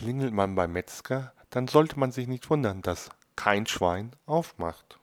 Klingelt man beim Metzger, dann sollte man sich nicht wundern, dass kein Schwein aufmacht.